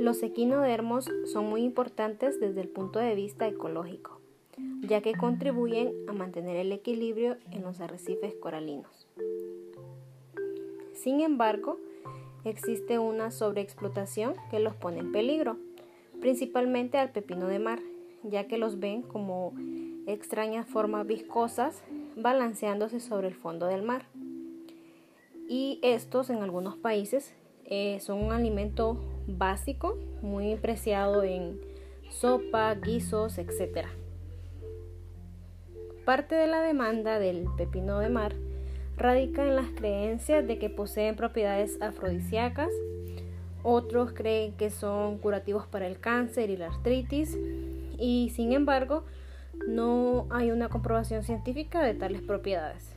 Los equinodermos son muy importantes desde el punto de vista ecológico, ya que contribuyen a mantener el equilibrio en los arrecifes coralinos. Sin embargo, existe una sobreexplotación que los pone en peligro, principalmente al pepino de mar, ya que los ven como extrañas formas viscosas balanceándose sobre el fondo del mar. Y estos en algunos países eh, son un alimento básico, muy preciado en sopa, guisos, etc. Parte de la demanda del pepino de mar radica en las creencias de que poseen propiedades afrodisíacas, otros creen que son curativos para el cáncer y la artritis y sin embargo no hay una comprobación científica de tales propiedades.